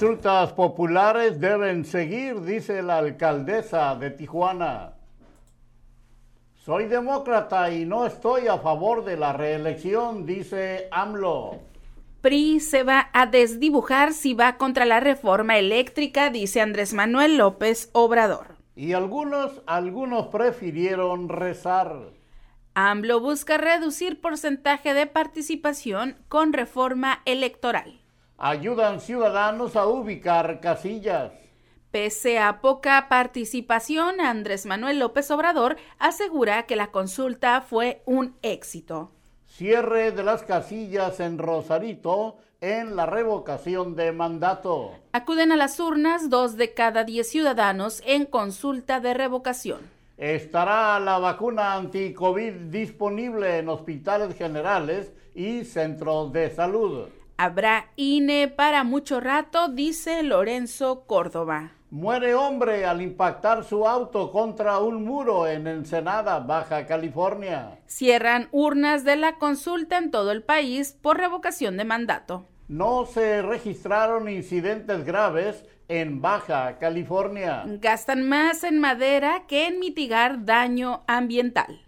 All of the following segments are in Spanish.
Consultas populares deben seguir, dice la alcaldesa de Tijuana. Soy demócrata y no estoy a favor de la reelección, dice AMLO. PRI se va a desdibujar si va contra la reforma eléctrica, dice Andrés Manuel López Obrador. Y algunos, algunos prefirieron rezar. AMLO busca reducir porcentaje de participación con reforma electoral ayudan ciudadanos a ubicar casillas. Pese a poca participación, Andrés Manuel López Obrador asegura que la consulta fue un éxito. Cierre de las casillas en Rosarito en la revocación de mandato. Acuden a las urnas dos de cada diez ciudadanos en consulta de revocación. Estará la vacuna anti-COVID disponible en hospitales generales y centros de salud. Habrá INE para mucho rato, dice Lorenzo Córdoba. Muere hombre al impactar su auto contra un muro en Ensenada, Baja California. Cierran urnas de la consulta en todo el país por revocación de mandato. No se registraron incidentes graves en Baja California. Gastan más en madera que en mitigar daño ambiental.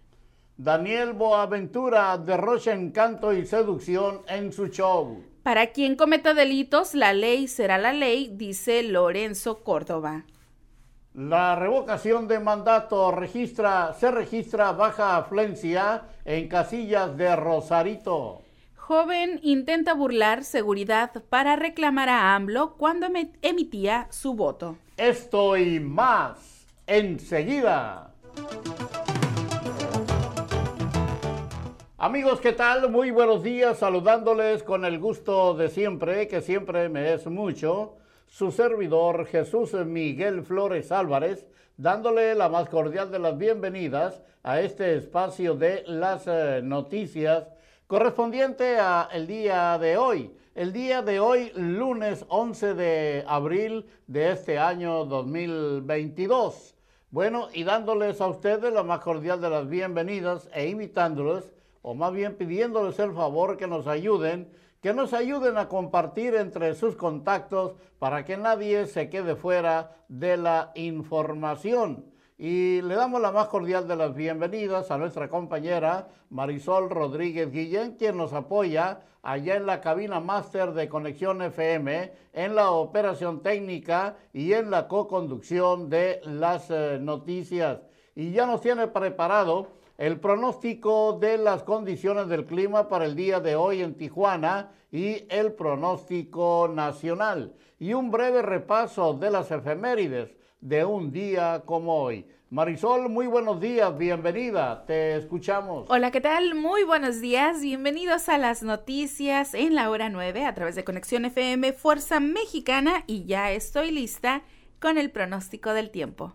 Daniel Boaventura derrocha encanto y seducción en su show. Para quien cometa delitos, la ley será la ley, dice Lorenzo Córdoba. La revocación de mandato registra, se registra baja afluencia en casillas de Rosarito. Joven intenta burlar seguridad para reclamar a AMLO cuando emitía su voto. Esto y más enseguida. Amigos, ¿qué tal? Muy buenos días, saludándoles con el gusto de siempre, que siempre me es mucho, su servidor Jesús Miguel Flores Álvarez, dándole la más cordial de las bienvenidas a este espacio de las eh, noticias correspondiente a el día de hoy. El día de hoy, lunes 11 de abril de este año 2022. Bueno, y dándoles a ustedes la más cordial de las bienvenidas e invitándoles o más bien pidiéndoles el favor que nos ayuden, que nos ayuden a compartir entre sus contactos para que nadie se quede fuera de la información. Y le damos la más cordial de las bienvenidas a nuestra compañera Marisol Rodríguez Guillén, quien nos apoya allá en la cabina máster de Conexión FM, en la operación técnica y en la co-conducción de las eh, noticias. Y ya nos tiene preparado el pronóstico de las condiciones del clima para el día de hoy en Tijuana y el pronóstico nacional y un breve repaso de las efemérides de un día como hoy. Marisol, muy buenos días, bienvenida, te escuchamos. Hola, ¿qué tal? Muy buenos días, bienvenidos a las noticias en la hora 9 a través de Conexión FM Fuerza Mexicana y ya estoy lista con el pronóstico del tiempo.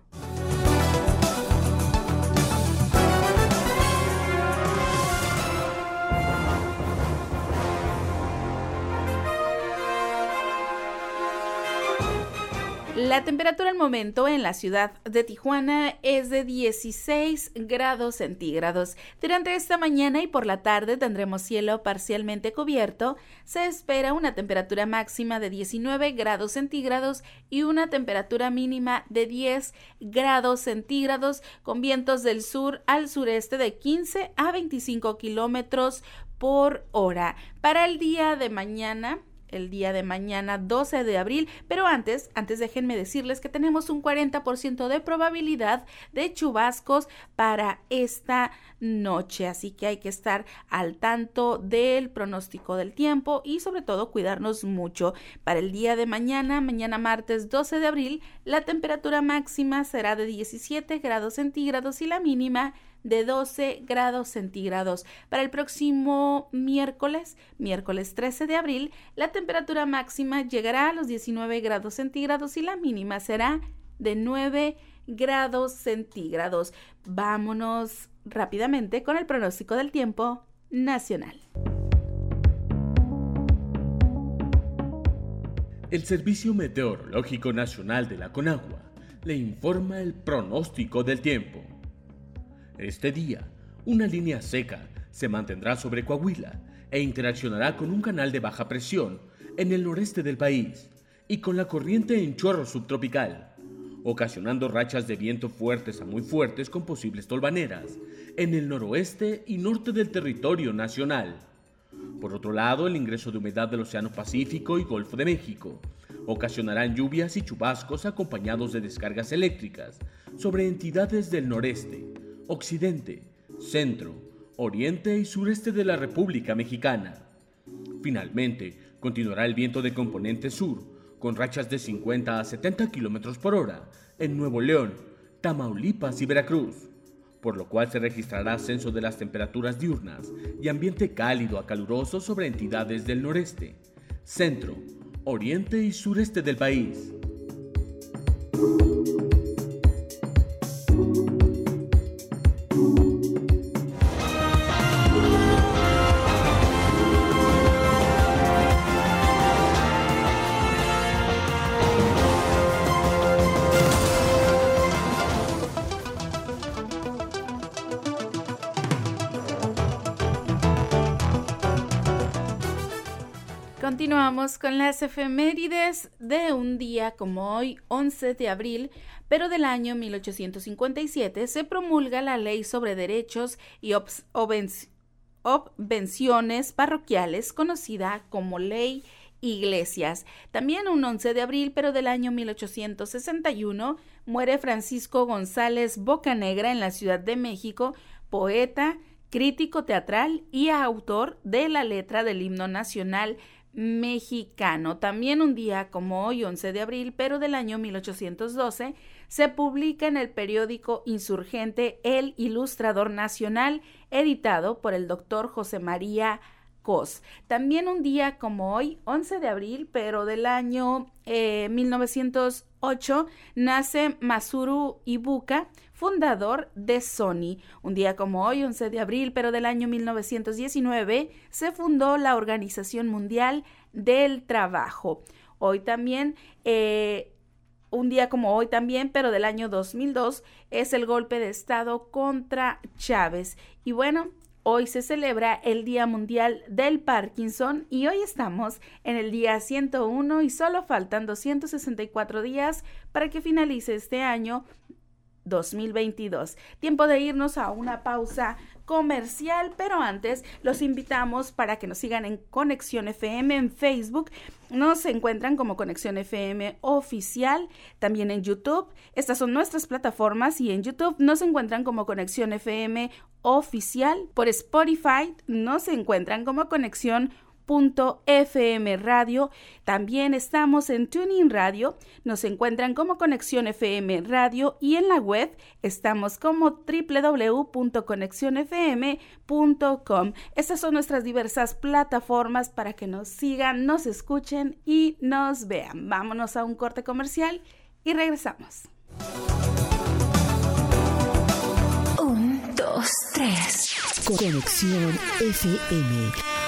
La temperatura al momento en la ciudad de Tijuana es de 16 grados centígrados. Durante esta mañana y por la tarde tendremos cielo parcialmente cubierto. Se espera una temperatura máxima de 19 grados centígrados y una temperatura mínima de 10 grados centígrados con vientos del sur al sureste de 15 a 25 kilómetros por hora. Para el día de mañana el día de mañana 12 de abril, pero antes, antes déjenme decirles que tenemos un 40% de probabilidad de chubascos para esta noche, así que hay que estar al tanto del pronóstico del tiempo y sobre todo cuidarnos mucho. Para el día de mañana, mañana martes 12 de abril, la temperatura máxima será de 17 grados centígrados y la mínima de 12 grados centígrados. Para el próximo miércoles, miércoles 13 de abril, la temperatura máxima llegará a los 19 grados centígrados y la mínima será de 9 grados centígrados. Vámonos rápidamente con el pronóstico del tiempo nacional. El Servicio Meteorológico Nacional de la Conagua le informa el pronóstico del tiempo. Este día, una línea seca se mantendrá sobre Coahuila e interaccionará con un canal de baja presión en el noreste del país y con la corriente en chorro subtropical, ocasionando rachas de viento fuertes a muy fuertes con posibles tolvaneras en el noroeste y norte del territorio nacional. Por otro lado, el ingreso de humedad del Océano Pacífico y Golfo de México ocasionarán lluvias y chubascos acompañados de descargas eléctricas sobre entidades del noreste, occidente, centro, oriente y sureste de la República Mexicana. Finalmente, continuará el viento de componente sur, con rachas de 50 a 70 km por hora en Nuevo León, Tamaulipas y Veracruz, por lo cual se registrará ascenso de las temperaturas diurnas y ambiente cálido a caluroso sobre entidades del noreste, centro, oriente y sureste del país. Continuamos con las efemérides de un día como hoy, 11 de abril, pero del año 1857 se promulga la Ley sobre Derechos y Obvenciones Parroquiales, conocida como Ley Iglesias. También un 11 de abril, pero del año 1861, muere Francisco González Bocanegra en la Ciudad de México, poeta, crítico teatral y autor de la letra del himno nacional mexicano. También un día como hoy, 11 de abril, pero del año 1812, se publica en el periódico insurgente El Ilustrador Nacional, editado por el doctor José María Cos. También un día como hoy, 11 de abril, pero del año 1908, eh, nace Masuru Ibuka, fundador de Sony. Un día como hoy, 11 de abril, pero del año 1919, se fundó la Organización Mundial del Trabajo. Hoy también, eh, un día como hoy también, pero del año 2002, es el golpe de Estado contra Chávez. Y bueno, Hoy se celebra el Día Mundial del Parkinson y hoy estamos en el día 101 y solo faltan 264 días para que finalice este año 2022. Tiempo de irnos a una pausa comercial, pero antes los invitamos para que nos sigan en Conexión FM en Facebook. Nos encuentran como Conexión FM oficial, también en YouTube. Estas son nuestras plataformas y en YouTube nos encuentran como Conexión FM oficial. Por Spotify nos encuentran como Conexión FM Radio. También estamos en Tuning Radio. Nos encuentran como Conexión FM Radio y en la web estamos como www.conexionfm.com. Estas son nuestras diversas plataformas para que nos sigan, nos escuchen y nos vean. Vámonos a un corte comercial y regresamos. Un, dos, tres. Conexión FM.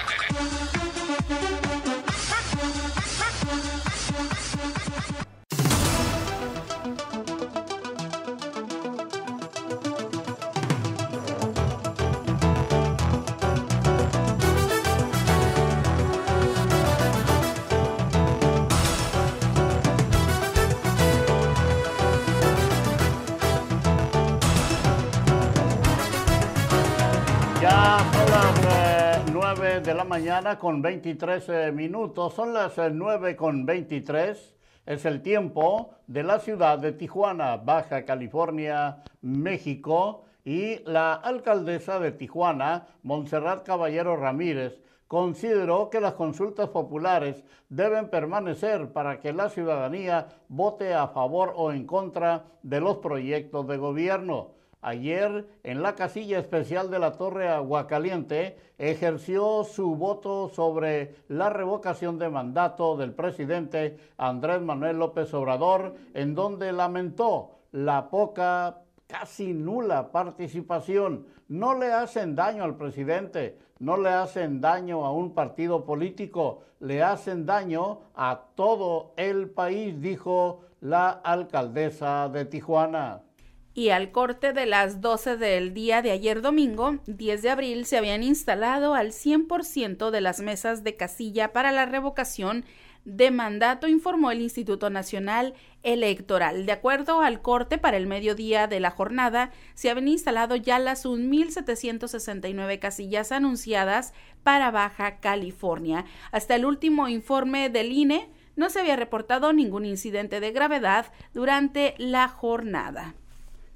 Mañana con 23 eh, minutos. Son las 9 eh, con 23. Es el tiempo de la ciudad de Tijuana, Baja California, México. Y la alcaldesa de Tijuana, Montserrat Caballero Ramírez, consideró que las consultas populares deben permanecer para que la ciudadanía vote a favor o en contra de los proyectos de gobierno. Ayer, en la casilla especial de la Torre Aguacaliente, ejerció su voto sobre la revocación de mandato del presidente Andrés Manuel López Obrador, en donde lamentó la poca, casi nula participación. No le hacen daño al presidente, no le hacen daño a un partido político, le hacen daño a todo el país, dijo la alcaldesa de Tijuana. Y al corte de las 12 del día de ayer domingo, 10 de abril, se habían instalado al 100% de las mesas de casilla para la revocación de mandato, informó el Instituto Nacional Electoral. De acuerdo al corte para el mediodía de la jornada, se habían instalado ya las 1.769 casillas anunciadas para Baja California. Hasta el último informe del INE, no se había reportado ningún incidente de gravedad durante la jornada.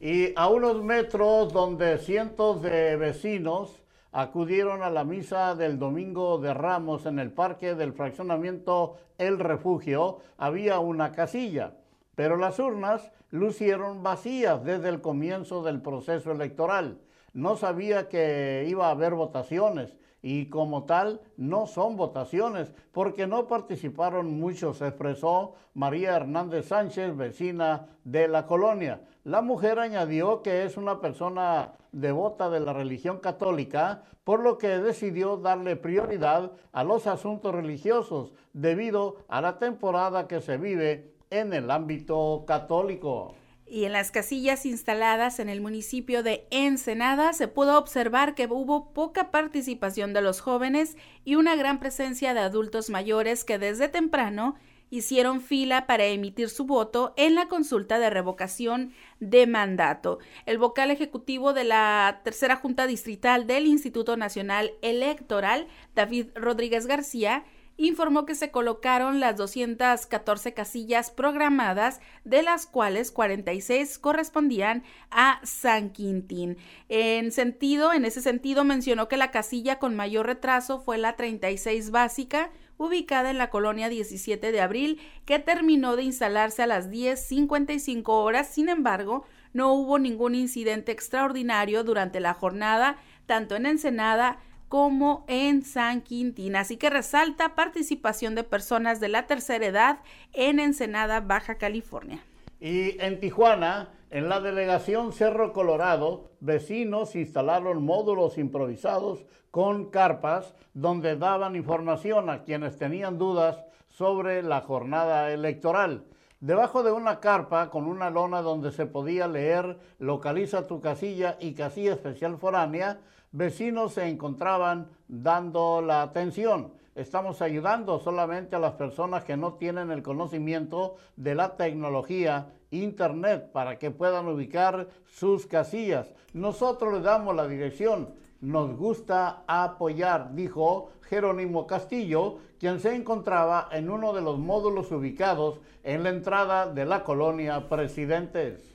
Y a unos metros donde cientos de vecinos acudieron a la misa del Domingo de Ramos en el parque del fraccionamiento El Refugio, había una casilla, pero las urnas lucieron vacías desde el comienzo del proceso electoral. No sabía que iba a haber votaciones y como tal no son votaciones porque no participaron muchos, expresó María Hernández Sánchez, vecina de la colonia. La mujer añadió que es una persona devota de la religión católica, por lo que decidió darle prioridad a los asuntos religiosos debido a la temporada que se vive en el ámbito católico. Y en las casillas instaladas en el municipio de Ensenada se pudo observar que hubo poca participación de los jóvenes y una gran presencia de adultos mayores que desde temprano hicieron fila para emitir su voto en la consulta de revocación de mandato. El vocal ejecutivo de la tercera Junta Distrital del Instituto Nacional Electoral, David Rodríguez García, informó que se colocaron las 214 casillas programadas, de las cuales 46 correspondían a San Quintín. En sentido, en ese sentido mencionó que la casilla con mayor retraso fue la 36 básica, ubicada en la colonia 17 de abril, que terminó de instalarse a las 10.55 horas. Sin embargo, no hubo ningún incidente extraordinario durante la jornada, tanto en Ensenada como en San Quintín. Así que resalta participación de personas de la tercera edad en Ensenada, Baja California. Y en Tijuana, en la delegación Cerro Colorado, vecinos instalaron módulos improvisados con carpas donde daban información a quienes tenían dudas sobre la jornada electoral. Debajo de una carpa con una lona donde se podía leer localiza tu casilla y casilla especial foránea, vecinos se encontraban dando la atención. Estamos ayudando solamente a las personas que no tienen el conocimiento de la tecnología Internet para que puedan ubicar sus casillas. Nosotros les damos la dirección nos gusta apoyar, dijo Jerónimo Castillo, quien se encontraba en uno de los módulos ubicados en la entrada de la colonia Presidentes.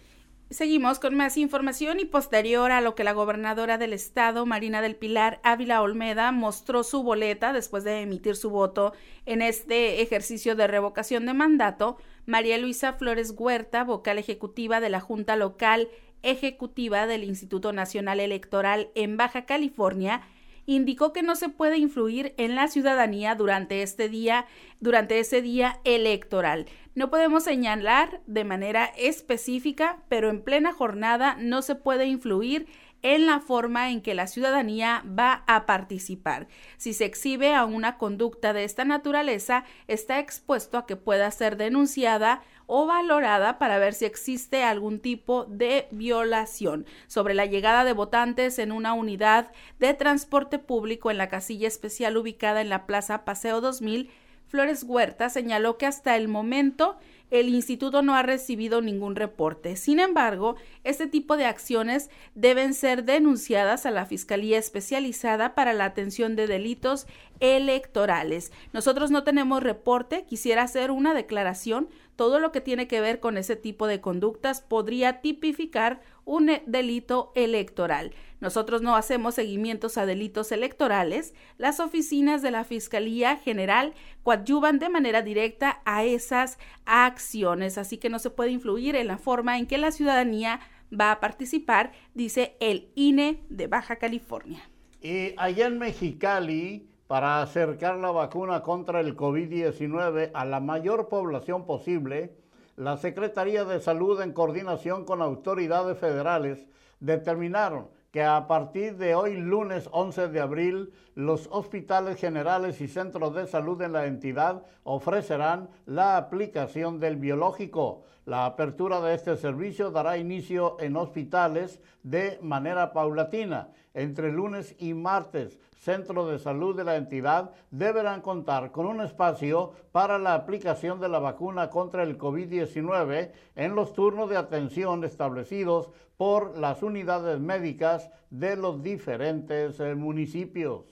Seguimos con más información y posterior a lo que la gobernadora del estado, Marina del Pilar Ávila Olmeda, mostró su boleta después de emitir su voto en este ejercicio de revocación de mandato, María Luisa Flores Huerta, vocal ejecutiva de la Junta Local ejecutiva del Instituto Nacional Electoral en Baja California, indicó que no se puede influir en la ciudadanía durante este día, durante ese día electoral. No podemos señalar de manera específica, pero en plena jornada no se puede influir en la forma en que la ciudadanía va a participar. Si se exhibe a una conducta de esta naturaleza, está expuesto a que pueda ser denunciada o valorada para ver si existe algún tipo de violación. Sobre la llegada de votantes en una unidad de transporte público en la casilla especial ubicada en la Plaza Paseo 2000, Flores Huerta señaló que hasta el momento el instituto no ha recibido ningún reporte. Sin embargo, este tipo de acciones deben ser denunciadas a la Fiscalía Especializada para la Atención de Delitos Electorales. Nosotros no tenemos reporte, quisiera hacer una declaración. Todo lo que tiene que ver con ese tipo de conductas podría tipificar un delito electoral. Nosotros no hacemos seguimientos a delitos electorales. Las oficinas de la Fiscalía General coadyuvan de manera directa a esas acciones, así que no se puede influir en la forma en que la ciudadanía va a participar, dice el INE de Baja California. Y allá en Mexicali, para acercar la vacuna contra el COVID-19 a la mayor población posible, la Secretaría de Salud en coordinación con autoridades federales determinaron que a partir de hoy, lunes 11 de abril, los hospitales generales y centros de salud en la entidad ofrecerán la aplicación del biológico. La apertura de este servicio dará inicio en hospitales de manera paulatina. Entre lunes y martes, centros de salud de la entidad deberán contar con un espacio para la aplicación de la vacuna contra el COVID-19 en los turnos de atención establecidos por las unidades médicas de los diferentes eh, municipios.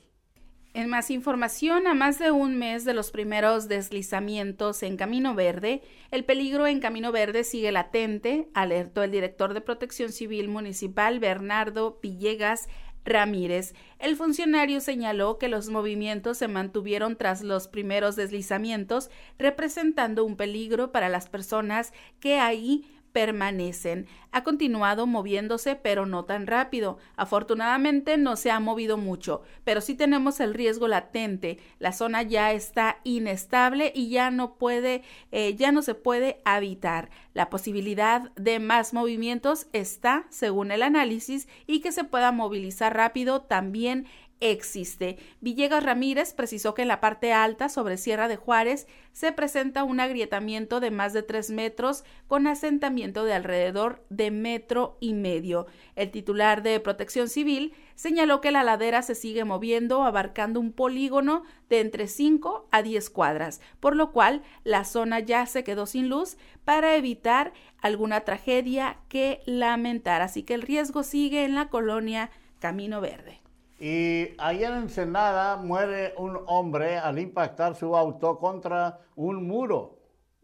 En más información, a más de un mes de los primeros deslizamientos en Camino Verde, el peligro en Camino Verde sigue latente, alertó el director de Protección Civil Municipal Bernardo Villegas Ramírez. El funcionario señaló que los movimientos se mantuvieron tras los primeros deslizamientos, representando un peligro para las personas que ahí permanecen. Ha continuado moviéndose, pero no tan rápido. Afortunadamente no se ha movido mucho, pero sí tenemos el riesgo latente. La zona ya está inestable y ya no puede, eh, ya no se puede habitar. La posibilidad de más movimientos está, según el análisis, y que se pueda movilizar rápido también existe. Villegas Ramírez precisó que en la parte alta, sobre Sierra de Juárez, se presenta un agrietamiento de más de tres metros con asentamiento de alrededor de metro y medio. El titular de Protección Civil señaló que la ladera se sigue moviendo, abarcando un polígono de entre 5 a 10 cuadras, por lo cual la zona ya se quedó sin luz para evitar alguna tragedia que lamentar. Así que el riesgo sigue en la colonia Camino Verde. Y allá en Ensenada muere un hombre al impactar su auto contra un muro.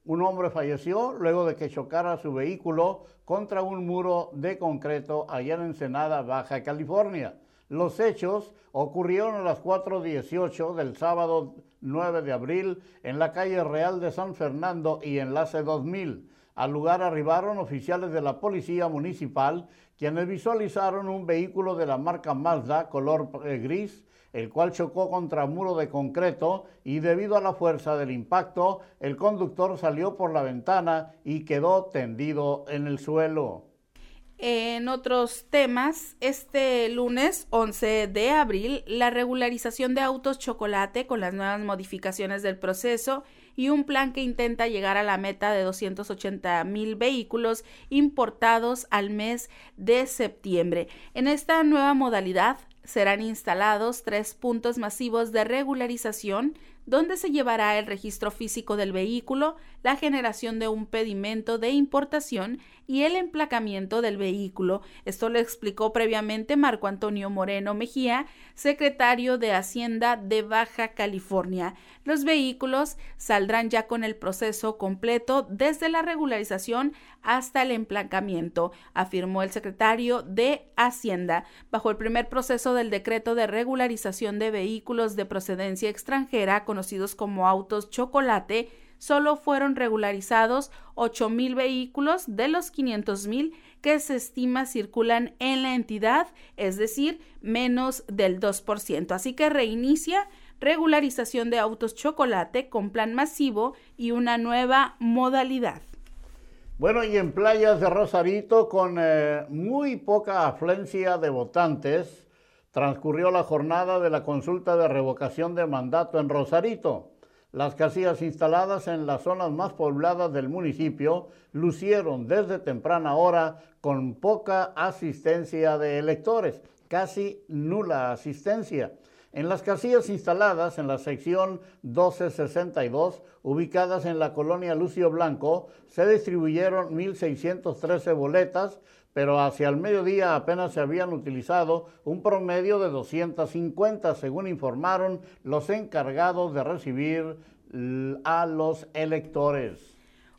Un hombre falleció luego de que chocara su vehículo contra un muro de concreto allá en Ensenada, Baja California. Los hechos ocurrieron a las 4.18 del sábado 9 de abril en la calle Real de San Fernando y Enlace 2000. Al lugar arribaron oficiales de la Policía Municipal quienes visualizaron un vehículo de la marca Mazda color eh, gris, el cual chocó contra muro de concreto y debido a la fuerza del impacto, el conductor salió por la ventana y quedó tendido en el suelo. En otros temas, este lunes 11 de abril, la regularización de autos chocolate con las nuevas modificaciones del proceso y un plan que intenta llegar a la meta de 280 mil vehículos importados al mes de septiembre. En esta nueva modalidad serán instalados tres puntos masivos de regularización donde se llevará el registro físico del vehículo, la generación de un pedimento de importación y el emplacamiento del vehículo. Esto lo explicó previamente Marco Antonio Moreno Mejía, secretario de Hacienda de Baja California. Los vehículos saldrán ya con el proceso completo desde la regularización hasta el emplacamiento, afirmó el secretario de Hacienda. Bajo el primer proceso del decreto de regularización de vehículos de procedencia extranjera, conocidos como autos chocolate, solo fueron regularizados 8 mil vehículos de los 500 mil que se estima circulan en la entidad, es decir, menos del 2%. Así que reinicia regularización de autos chocolate con plan masivo y una nueva modalidad. Bueno, y en playas de Rosarito, con eh, muy poca afluencia de votantes, transcurrió la jornada de la consulta de revocación de mandato en Rosarito. Las casillas instaladas en las zonas más pobladas del municipio lucieron desde temprana hora con poca asistencia de electores, casi nula asistencia. En las casillas instaladas en la sección 1262, ubicadas en la colonia Lucio Blanco, se distribuyeron 1.613 boletas, pero hacia el mediodía apenas se habían utilizado un promedio de 250, según informaron los encargados de recibir a los electores.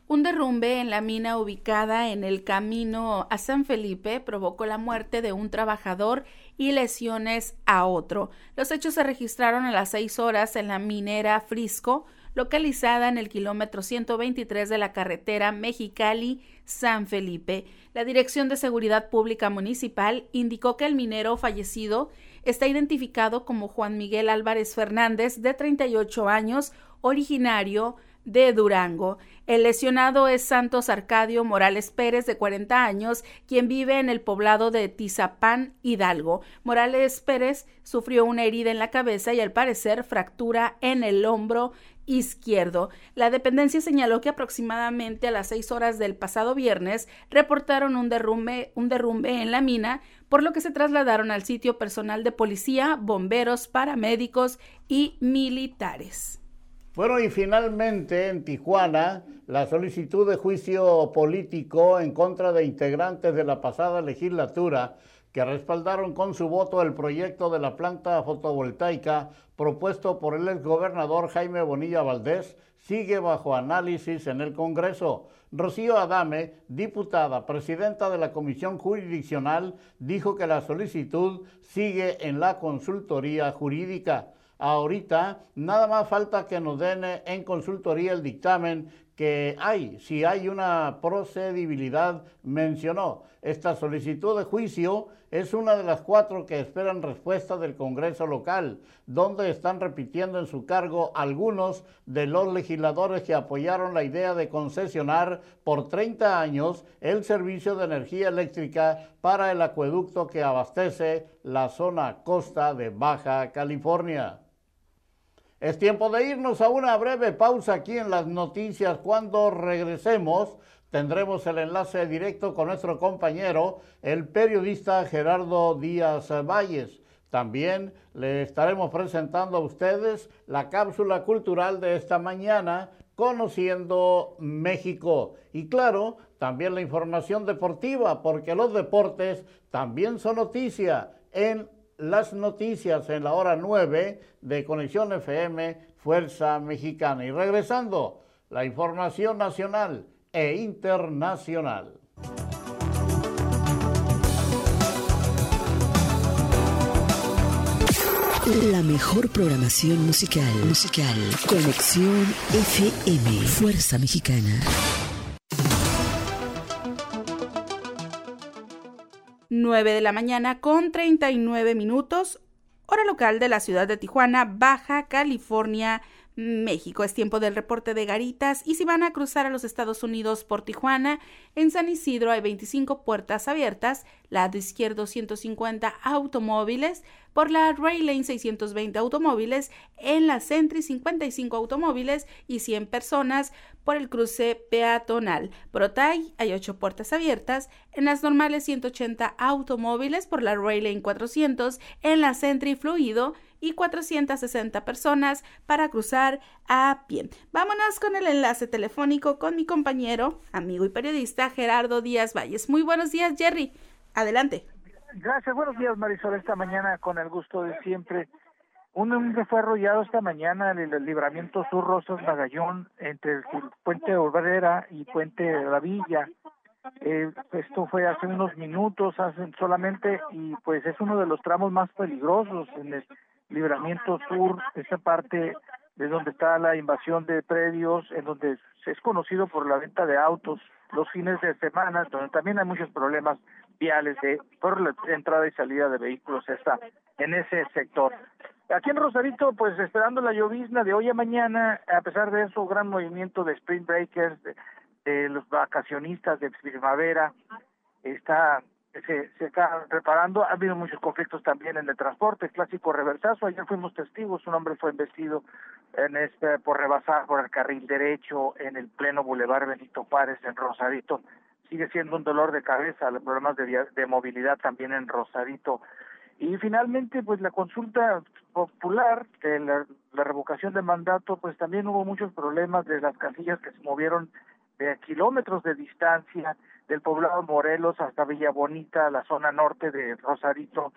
Un derrumbe en la mina ubicada en el camino a San Felipe provocó la muerte de un trabajador y lesiones a otro. Los hechos se registraron a las seis horas en la minera Frisco, localizada en el kilómetro 123 de la carretera Mexicali-San Felipe. La Dirección de Seguridad Pública Municipal indicó que el minero fallecido está identificado como Juan Miguel Álvarez Fernández, de 38 años, originario de Durango. El lesionado es Santos Arcadio Morales Pérez, de 40 años, quien vive en el poblado de Tizapán, Hidalgo. Morales Pérez sufrió una herida en la cabeza y al parecer fractura en el hombro izquierdo. La dependencia señaló que aproximadamente a las seis horas del pasado viernes reportaron un derrumbe, un derrumbe en la mina, por lo que se trasladaron al sitio personal de policía, bomberos, paramédicos y militares. Bueno, y finalmente en Tijuana, la solicitud de juicio político en contra de integrantes de la pasada legislatura que respaldaron con su voto el proyecto de la planta fotovoltaica propuesto por el exgobernador Jaime Bonilla Valdés, sigue bajo análisis en el Congreso. Rocío Adame, diputada, presidenta de la Comisión Jurisdiccional, dijo que la solicitud sigue en la consultoría jurídica. Ahorita nada más falta que nos den en consultoría el dictamen que hay, si hay una procedibilidad, mencionó. Esta solicitud de juicio es una de las cuatro que esperan respuesta del Congreso local, donde están repitiendo en su cargo algunos de los legisladores que apoyaron la idea de concesionar por 30 años el servicio de energía eléctrica para el acueducto que abastece la zona costa de Baja California. Es tiempo de irnos a una breve pausa aquí en las noticias. Cuando regresemos, tendremos el enlace directo con nuestro compañero, el periodista Gerardo Díaz Valles. También le estaremos presentando a ustedes la cápsula cultural de esta mañana, Conociendo México. Y claro, también la información deportiva, porque los deportes también son noticia en las noticias en la hora 9 de Conexión FM Fuerza Mexicana. Y regresando, la información nacional e internacional. La mejor programación musical. Musical. Conexión FM. Fuerza Mexicana. 9 de la mañana con 39 minutos, hora local de la ciudad de Tijuana, Baja California, México. Es tiempo del reporte de garitas y si van a cruzar a los Estados Unidos por Tijuana, en San Isidro hay 25 puertas abiertas, lado izquierdo 150 automóviles, por la Rail Lane 620 automóviles, en la Sentry 55 automóviles y 100 personas por el cruce peatonal. Por Otay hay 8 puertas abiertas, en las normales 180 automóviles por la Rail Lane 400, en la Sentry Fluido y 460 personas para cruzar a pie. Vámonos con el enlace telefónico con mi compañero, amigo y periodista Gerardo Díaz Valles. Muy buenos días, Jerry. Adelante. Gracias, buenos días Marisol. Esta mañana con el gusto de siempre. Un hombre fue arrollado esta mañana en el libramiento Sur Rosas Magallón entre el puente Obrera y puente la Villa. Eh, esto fue hace unos minutos, hace solamente, y pues es uno de los tramos más peligrosos en el libramiento sur, esa parte de donde está la invasión de predios, en donde es conocido por la venta de autos los fines de semana, donde también hay muchos problemas viales de por la entrada y salida de vehículos está en ese sector. Aquí en Rosarito, pues esperando la llovizna de hoy a mañana, a pesar de eso, gran movimiento de spring breakers, de, los vacacionistas de primavera, está se, se está reparando. Ha habido muchos conflictos también en el transporte, clásico reversazo. Ayer fuimos testigos, un hombre fue embestido en este, por rebasar por el carril derecho en el pleno Boulevard Benito Párez en Rosarito sigue siendo un dolor de cabeza, los problemas de, de movilidad también en Rosarito. Y finalmente, pues la consulta popular de la, revocación de mandato, pues también hubo muchos problemas de las casillas que se movieron de kilómetros de distancia del poblado Morelos hasta Villa Bonita, la zona norte de Rosarito,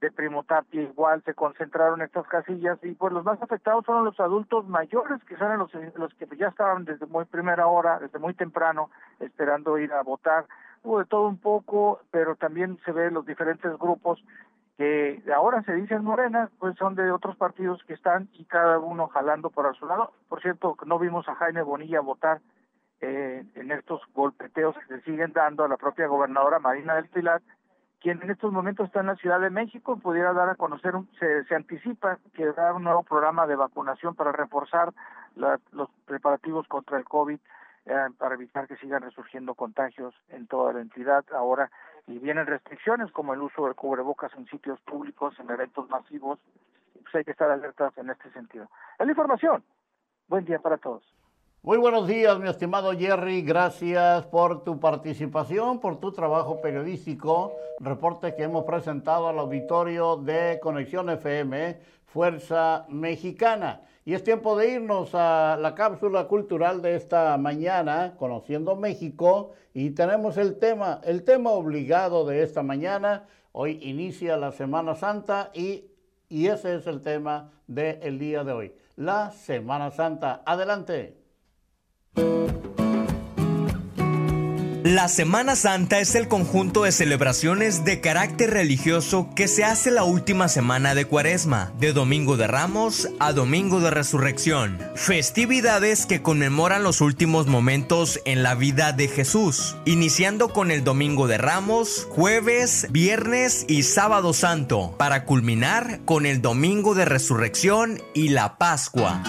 de Primo Tapia, igual se concentraron estas casillas y pues los más afectados fueron los adultos mayores, que son los, los que ya estaban desde muy primera hora, desde muy temprano, esperando ir a votar. Hubo de todo un poco, pero también se ve los diferentes grupos que ahora se dicen Morena, pues son de otros partidos que están y cada uno jalando por su lado. Por cierto, no vimos a Jaime Bonilla votar eh, en estos golpeteos que se siguen dando a la propia gobernadora Marina del Pilar, quien en estos momentos está en la Ciudad de México, pudiera dar a conocer, se, se anticipa que habrá un nuevo programa de vacunación para reforzar los preparativos contra el COVID eh, para evitar que sigan resurgiendo contagios en toda la entidad ahora y vienen restricciones como el uso del cubrebocas en sitios públicos, en eventos masivos, pues hay que estar alertas en este sentido. Es la información. Buen día para todos. Muy buenos días, mi estimado Jerry. Gracias por tu participación, por tu trabajo periodístico. Reporte que hemos presentado al auditorio de Conexión FM, Fuerza Mexicana. Y es tiempo de irnos a la cápsula cultural de esta mañana, Conociendo México, y tenemos el tema, el tema obligado de esta mañana. Hoy inicia la Semana Santa y, y ese es el tema del día de hoy, la Semana Santa. Adelante. La Semana Santa es el conjunto de celebraciones de carácter religioso que se hace la última semana de Cuaresma, de Domingo de Ramos a Domingo de Resurrección. Festividades que conmemoran los últimos momentos en la vida de Jesús, iniciando con el Domingo de Ramos, jueves, viernes y sábado santo, para culminar con el Domingo de Resurrección y la Pascua.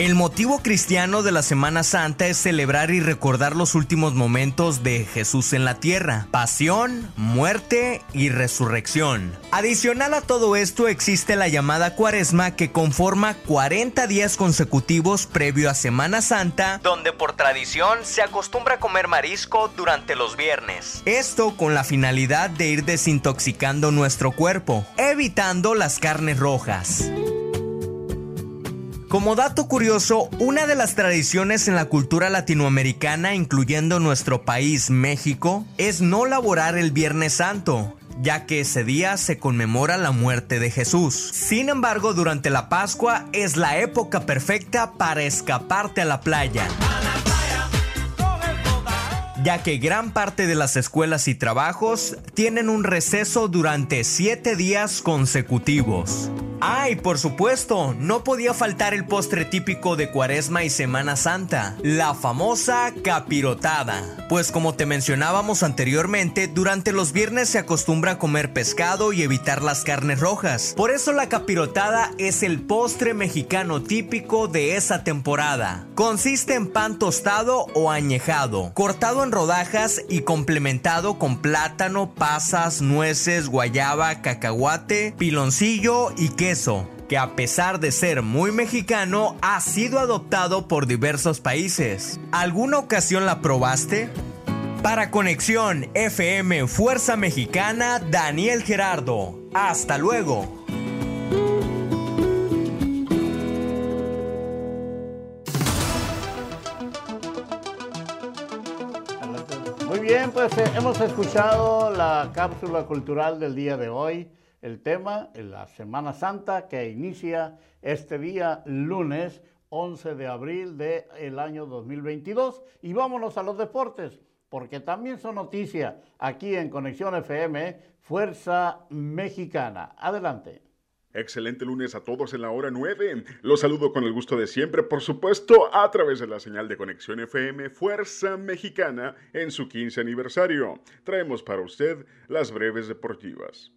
El motivo cristiano de la Semana Santa es celebrar y recordar los últimos momentos de Jesús en la tierra, pasión, muerte y resurrección. Adicional a todo esto existe la llamada cuaresma que conforma 40 días consecutivos previo a Semana Santa, donde por tradición se acostumbra comer marisco durante los viernes. Esto con la finalidad de ir desintoxicando nuestro cuerpo, evitando las carnes rojas. Como dato curioso, una de las tradiciones en la cultura latinoamericana, incluyendo nuestro país México, es no laborar el Viernes Santo, ya que ese día se conmemora la muerte de Jesús. Sin embargo, durante la Pascua es la época perfecta para escaparte a la playa ya que gran parte de las escuelas y trabajos tienen un receso durante siete días consecutivos. Ay, por supuesto, no podía faltar el postre típico de Cuaresma y Semana Santa, la famosa capirotada. Pues como te mencionábamos anteriormente, durante los viernes se acostumbra a comer pescado y evitar las carnes rojas. Por eso la capirotada es el postre mexicano típico de esa temporada. Consiste en pan tostado o añejado, cortado en rodajas y complementado con plátano, pasas, nueces, guayaba, cacahuate, piloncillo y queso que a pesar de ser muy mexicano, ha sido adoptado por diversos países. ¿Alguna ocasión la probaste? Para Conexión FM Fuerza Mexicana, Daniel Gerardo. Hasta luego. bien, pues eh, hemos escuchado la cápsula cultural del día de hoy, el tema, la Semana Santa que inicia este día lunes 11 de abril del año 2022. Y vámonos a los deportes, porque también son noticias aquí en Conexión FM, Fuerza Mexicana. Adelante. Excelente lunes a todos en la hora 9. Los saludo con el gusto de siempre, por supuesto, a través de la señal de conexión FM Fuerza Mexicana en su 15 aniversario. Traemos para usted las breves deportivas.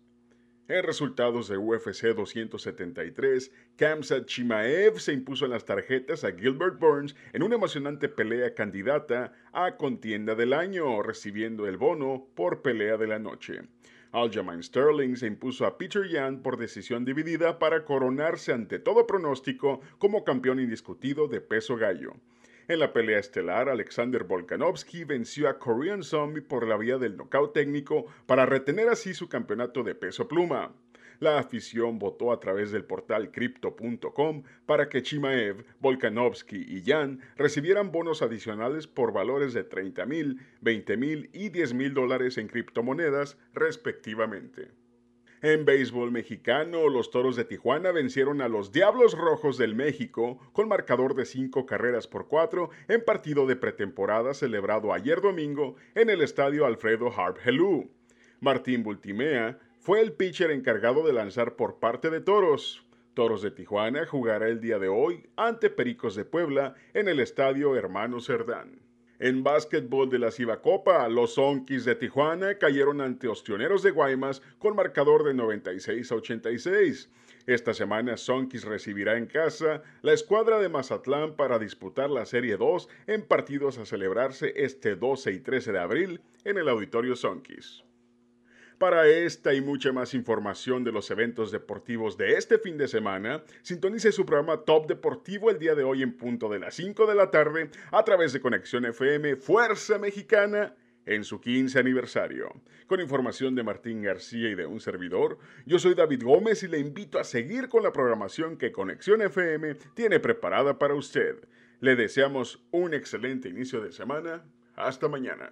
En resultados de UFC 273, Kamsat Chimaev se impuso en las tarjetas a Gilbert Burns en una emocionante pelea candidata a contienda del año, recibiendo el bono por pelea de la noche. Aljamain Sterling se impuso a Peter Yan por decisión dividida para coronarse ante todo pronóstico como campeón indiscutido de peso gallo. En la pelea estelar, Alexander Volkanovski venció a Korean Zombie por la vía del nocaut técnico para retener así su campeonato de peso pluma. La afición votó a través del portal crypto.com para que Chimaev, Volkanovski y Jan recibieran bonos adicionales por valores de 30 mil, 20 mil y 10 mil dólares en criptomonedas, respectivamente. En béisbol mexicano, los Toros de Tijuana vencieron a los Diablos Rojos del México con marcador de cinco carreras por cuatro en partido de pretemporada celebrado ayer domingo en el estadio Alfredo Harp Helú. Martín Bultimea fue el pitcher encargado de lanzar por parte de Toros. Toros de Tijuana jugará el día de hoy ante Pericos de Puebla en el estadio Hermano Cerdán. En básquetbol de la Copa, los Sonkis de Tijuana cayeron ante Ostioneros de Guaymas con marcador de 96 a 86. Esta semana Sonkis recibirá en casa la escuadra de Mazatlán para disputar la Serie 2 en partidos a celebrarse este 12 y 13 de abril en el Auditorio Sonkis. Para esta y mucha más información de los eventos deportivos de este fin de semana, sintonice su programa Top Deportivo el día de hoy en punto de las 5 de la tarde a través de Conexión FM Fuerza Mexicana en su 15 aniversario. Con información de Martín García y de un servidor, yo soy David Gómez y le invito a seguir con la programación que Conexión FM tiene preparada para usted. Le deseamos un excelente inicio de semana. Hasta mañana.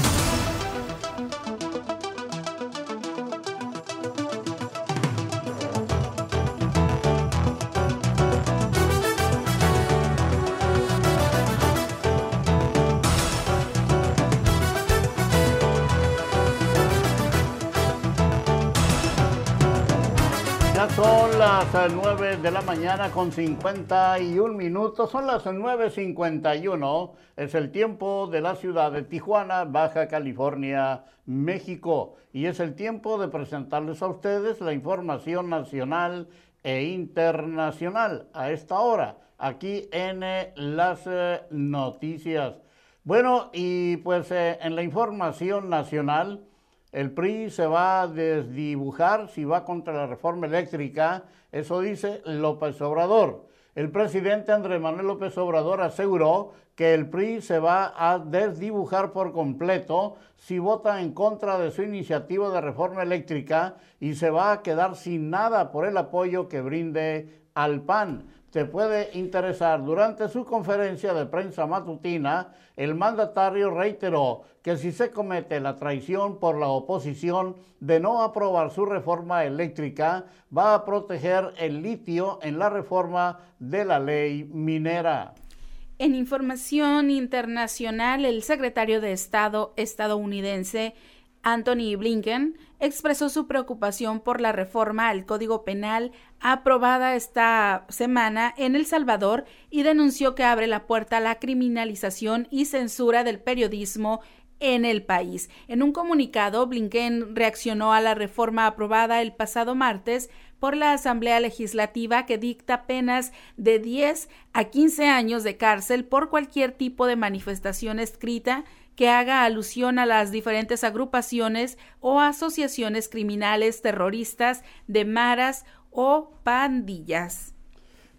9 de la mañana con 51 minutos, son las 9.51, es el tiempo de la ciudad de Tijuana, Baja California, México, y es el tiempo de presentarles a ustedes la información nacional e internacional a esta hora, aquí en eh, las eh, noticias. Bueno, y pues eh, en la información nacional, el PRI se va a desdibujar si va contra la reforma eléctrica, eso dice López Obrador. El presidente Andrés Manuel López Obrador aseguró que el PRI se va a desdibujar por completo si vota en contra de su iniciativa de reforma eléctrica y se va a quedar sin nada por el apoyo que brinde al PAN te puede interesar. Durante su conferencia de prensa matutina, el mandatario reiteró que si se comete la traición por la oposición de no aprobar su reforma eléctrica, va a proteger el litio en la reforma de la ley minera. En información internacional, el secretario de Estado estadounidense Anthony Blinken expresó su preocupación por la reforma al Código Penal aprobada esta semana en El Salvador y denunció que abre la puerta a la criminalización y censura del periodismo en el país. En un comunicado, Blinken reaccionó a la reforma aprobada el pasado martes por la Asamblea Legislativa que dicta penas de 10 a 15 años de cárcel por cualquier tipo de manifestación escrita que haga alusión a las diferentes agrupaciones o asociaciones criminales terroristas de maras o pandillas.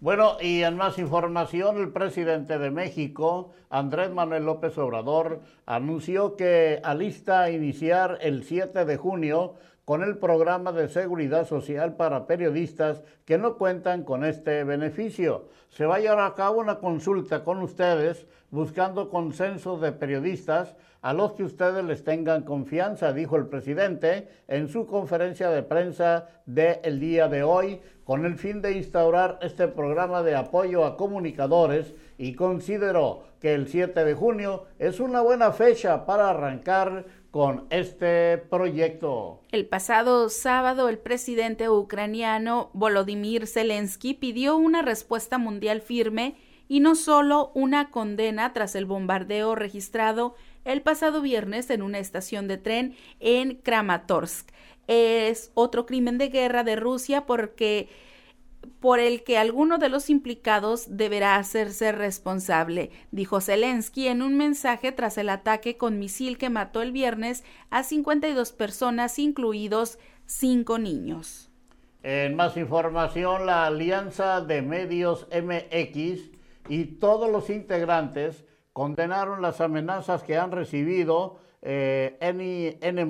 Bueno, y en más información, el presidente de México, Andrés Manuel López Obrador, anunció que alista iniciar el 7 de junio con el programa de seguridad social para periodistas que no cuentan con este beneficio. Se va a llevar a cabo una consulta con ustedes buscando consenso de periodistas a los que ustedes les tengan confianza, dijo el presidente en su conferencia de prensa del día de hoy, con el fin de instaurar este programa de apoyo a comunicadores y consideró que el 7 de junio es una buena fecha para arrancar con este proyecto. El pasado sábado, el presidente ucraniano Volodymyr Zelensky pidió una respuesta mundial firme y no solo una condena tras el bombardeo registrado el pasado viernes en una estación de tren en Kramatorsk. Es otro crimen de guerra de Rusia porque por el que alguno de los implicados deberá hacerse responsable, dijo Zelensky en un mensaje tras el ataque con misil que mató el viernes a 52 personas, incluidos cinco niños. En más información, la Alianza de Medios MX y todos los integrantes condenaron las amenazas que han recibido eh, N, N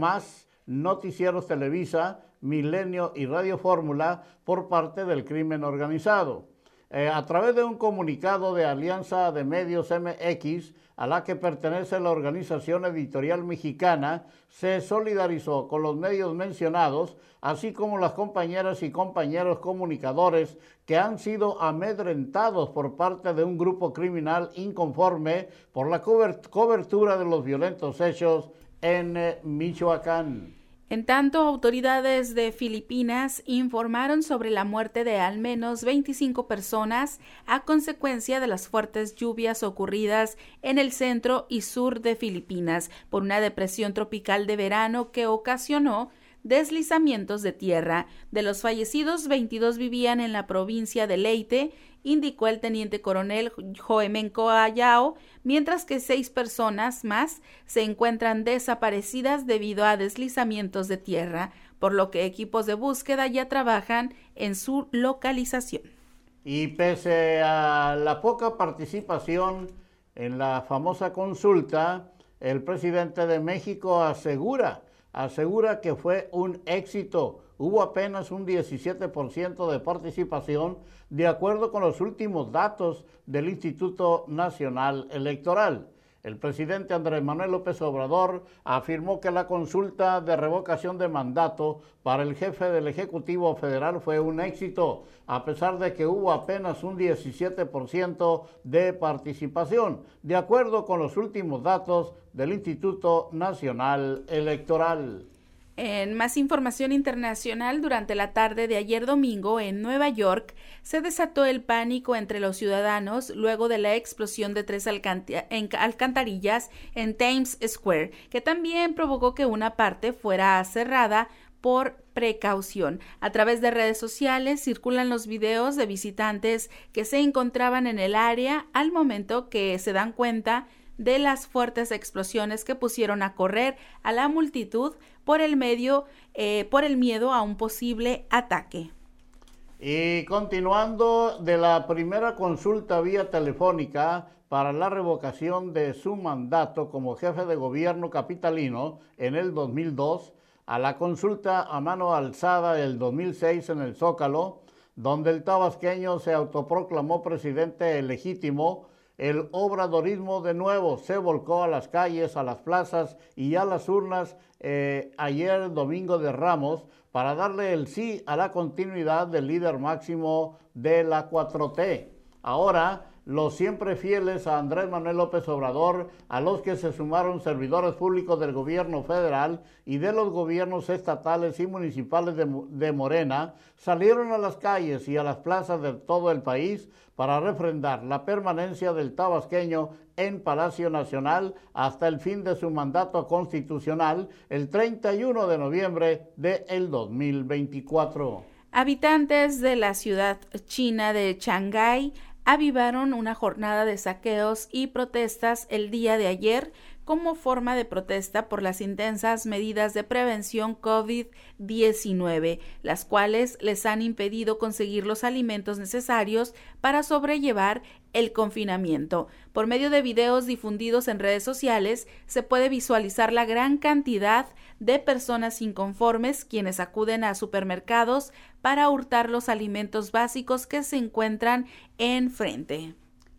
Noticieros Televisa, Milenio y Radio Fórmula por parte del crimen organizado. Eh, a través de un comunicado de Alianza de Medios MX, a la que pertenece la organización editorial mexicana, se solidarizó con los medios mencionados, así como las compañeras y compañeros comunicadores que han sido amedrentados por parte de un grupo criminal inconforme por la cobertura de los violentos hechos en eh, Michoacán. En tanto, autoridades de Filipinas informaron sobre la muerte de al menos 25 personas a consecuencia de las fuertes lluvias ocurridas en el centro y sur de Filipinas por una depresión tropical de verano que ocasionó deslizamientos de tierra. De los fallecidos, 22 vivían en la provincia de Leyte, indicó el teniente coronel Joemenco Ayao, mientras que seis personas más se encuentran desaparecidas debido a deslizamientos de tierra, por lo que equipos de búsqueda ya trabajan en su localización. Y pese a la poca participación en la famosa consulta, el presidente de México asegura asegura que fue un éxito. Hubo apenas un 17% de participación de acuerdo con los últimos datos del Instituto Nacional Electoral. El presidente Andrés Manuel López Obrador afirmó que la consulta de revocación de mandato para el jefe del Ejecutivo Federal fue un éxito, a pesar de que hubo apenas un 17% de participación, de acuerdo con los últimos datos del Instituto Nacional Electoral. En más información internacional, durante la tarde de ayer domingo en Nueva York se desató el pánico entre los ciudadanos luego de la explosión de tres alcantarillas en Times Square, que también provocó que una parte fuera cerrada por precaución. A través de redes sociales circulan los videos de visitantes que se encontraban en el área al momento que se dan cuenta de las fuertes explosiones que pusieron a correr a la multitud por el medio, eh, por el miedo a un posible ataque. Y continuando de la primera consulta vía telefónica para la revocación de su mandato como jefe de gobierno capitalino en el 2002, a la consulta a mano alzada el 2006 en el Zócalo, donde el tabasqueño se autoproclamó presidente legítimo el obradorismo de nuevo se volcó a las calles, a las plazas y a las urnas eh, ayer domingo de Ramos para darle el sí a la continuidad del líder máximo de la 4T. Ahora los siempre fieles a Andrés Manuel López Obrador, a los que se sumaron servidores públicos del gobierno federal y de los gobiernos estatales y municipales de, Morena, salieron a las calles y a las plazas de todo el país para refrendar la permanencia del tabasqueño en Palacio Nacional hasta el fin de su mandato constitucional el 31 de noviembre del 2024. Habitantes de la ciudad china de Shanghái avivaron una jornada de saqueos y protestas el día de ayer como forma de protesta por las intensas medidas de prevención COVID-19, las cuales les han impedido conseguir los alimentos necesarios para sobrellevar el confinamiento. Por medio de videos difundidos en redes sociales se puede visualizar la gran cantidad de personas inconformes quienes acuden a supermercados para hurtar los alimentos básicos que se encuentran enfrente.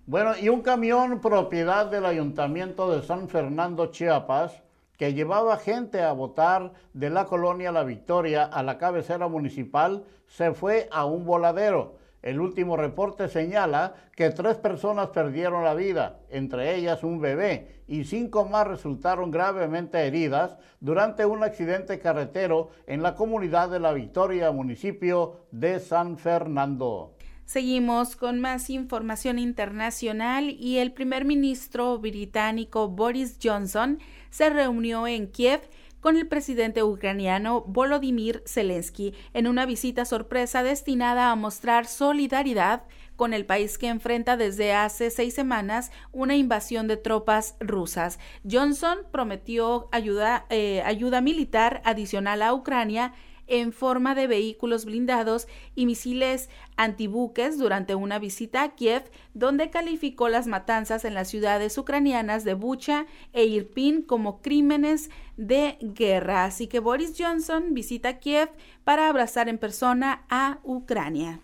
Bueno, y un camión propiedad del Ayuntamiento de San Fernando, Chiapas, que llevaba gente a votar de la colonia La Victoria a la cabecera municipal, se fue a un voladero. El último reporte señala que tres personas perdieron la vida, entre ellas un bebé, y cinco más resultaron gravemente heridas durante un accidente carretero en la comunidad de La Victoria, municipio de San Fernando. Seguimos con más información internacional y el primer ministro británico Boris Johnson se reunió en Kiev con el presidente ucraniano Volodymyr Zelensky en una visita sorpresa destinada a mostrar solidaridad con el país que enfrenta desde hace seis semanas una invasión de tropas rusas. Johnson prometió ayuda, eh, ayuda militar adicional a Ucrania en forma de vehículos blindados y misiles antibuques durante una visita a Kiev, donde calificó las matanzas en las ciudades ucranianas de Bucha e Irpin como crímenes de guerra. Así que Boris Johnson visita Kiev para abrazar en persona a Ucrania.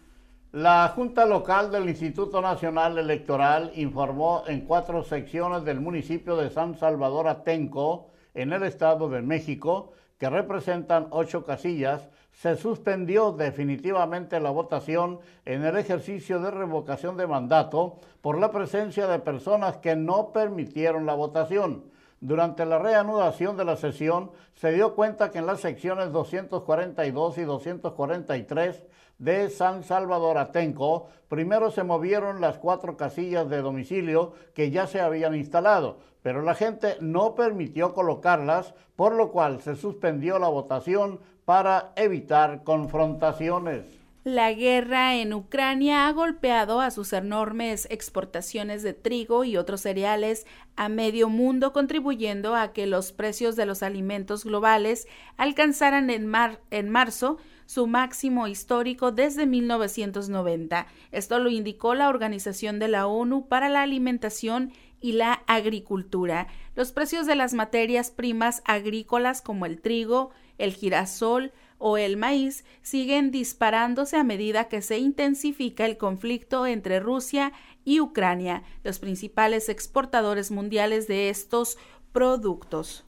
La Junta Local del Instituto Nacional Electoral informó en cuatro secciones del municipio de San Salvador Atenco, en el Estado de México, que representan ocho casillas, se suspendió definitivamente la votación en el ejercicio de revocación de mandato por la presencia de personas que no permitieron la votación. Durante la reanudación de la sesión se dio cuenta que en las secciones 242 y 243 de San Salvador Atenco, primero se movieron las cuatro casillas de domicilio que ya se habían instalado, pero la gente no permitió colocarlas, por lo cual se suspendió la votación para evitar confrontaciones. La guerra en Ucrania ha golpeado a sus enormes exportaciones de trigo y otros cereales a medio mundo, contribuyendo a que los precios de los alimentos globales alcanzaran en, en marzo su máximo histórico desde 1990. Esto lo indicó la Organización de la ONU para la Alimentación y la Agricultura. Los precios de las materias primas agrícolas como el trigo, el girasol, o el maíz siguen disparándose a medida que se intensifica el conflicto entre Rusia y Ucrania, los principales exportadores mundiales de estos productos.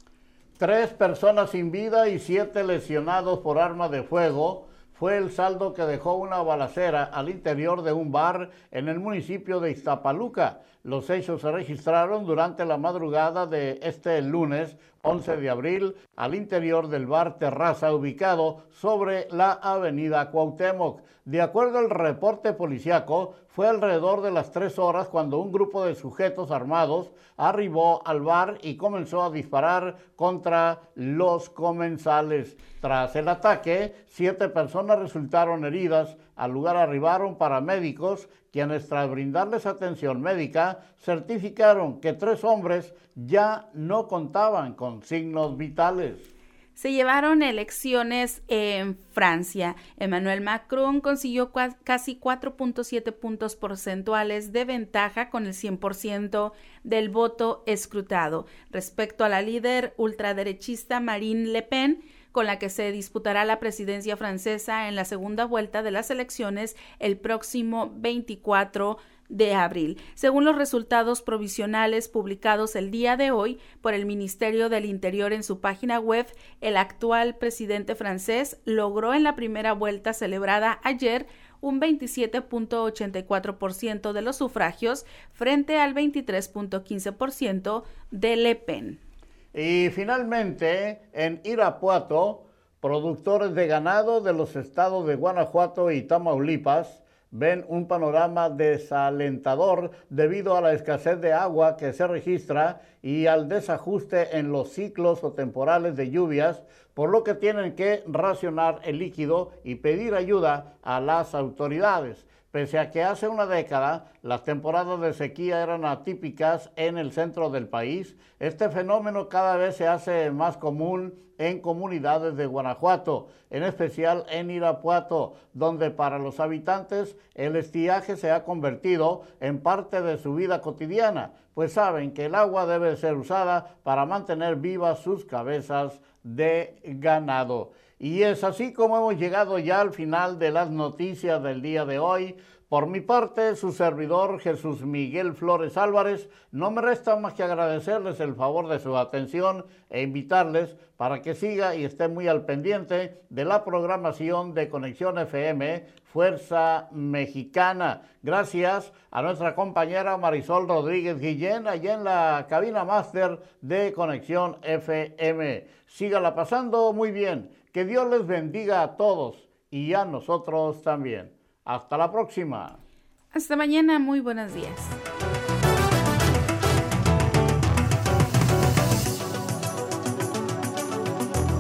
Tres personas sin vida y siete lesionados por arma de fuego fue el saldo que dejó una balacera al interior de un bar en el municipio de Iztapaluca. Los hechos se registraron durante la madrugada de este lunes 11 de abril al interior del bar Terraza ubicado sobre la avenida Cuauhtémoc. De acuerdo al reporte policiaco, fue alrededor de las tres horas cuando un grupo de sujetos armados arribó al bar y comenzó a disparar contra los comensales. Tras el ataque, siete personas resultaron heridas. Al lugar arribaron paramédicos quienes tras brindarles atención médica certificaron que tres hombres ya no contaban con signos vitales. Se llevaron elecciones en Francia. Emmanuel Macron consiguió casi 4.7 puntos porcentuales de ventaja con el 100% del voto escrutado. Respecto a la líder ultraderechista Marine Le Pen, con la que se disputará la presidencia francesa en la segunda vuelta de las elecciones el próximo 24 de abril. Según los resultados provisionales publicados el día de hoy por el Ministerio del Interior en su página web, el actual presidente francés logró en la primera vuelta celebrada ayer un 27.84% de los sufragios frente al 23.15% de Le Pen. Y finalmente, en Irapuato, productores de ganado de los estados de Guanajuato y Tamaulipas ven un panorama desalentador debido a la escasez de agua que se registra y al desajuste en los ciclos o temporales de lluvias, por lo que tienen que racionar el líquido y pedir ayuda a las autoridades. Pese a que hace una década las temporadas de sequía eran atípicas en el centro del país, este fenómeno cada vez se hace más común en comunidades de Guanajuato, en especial en Irapuato, donde para los habitantes el estiaje se ha convertido en parte de su vida cotidiana, pues saben que el agua debe ser usada para mantener vivas sus cabezas de ganado. Y es así como hemos llegado ya al final de las noticias del día de hoy. Por mi parte, su servidor Jesús Miguel Flores Álvarez, no me resta más que agradecerles el favor de su atención e invitarles para que siga y esté muy al pendiente de la programación de Conexión FM Fuerza Mexicana. Gracias a nuestra compañera Marisol Rodríguez Guillén, allá en la cabina máster de Conexión FM. Sígala pasando muy bien que Dios les bendiga a todos y a nosotros también. Hasta la próxima. Hasta mañana, muy buenos días.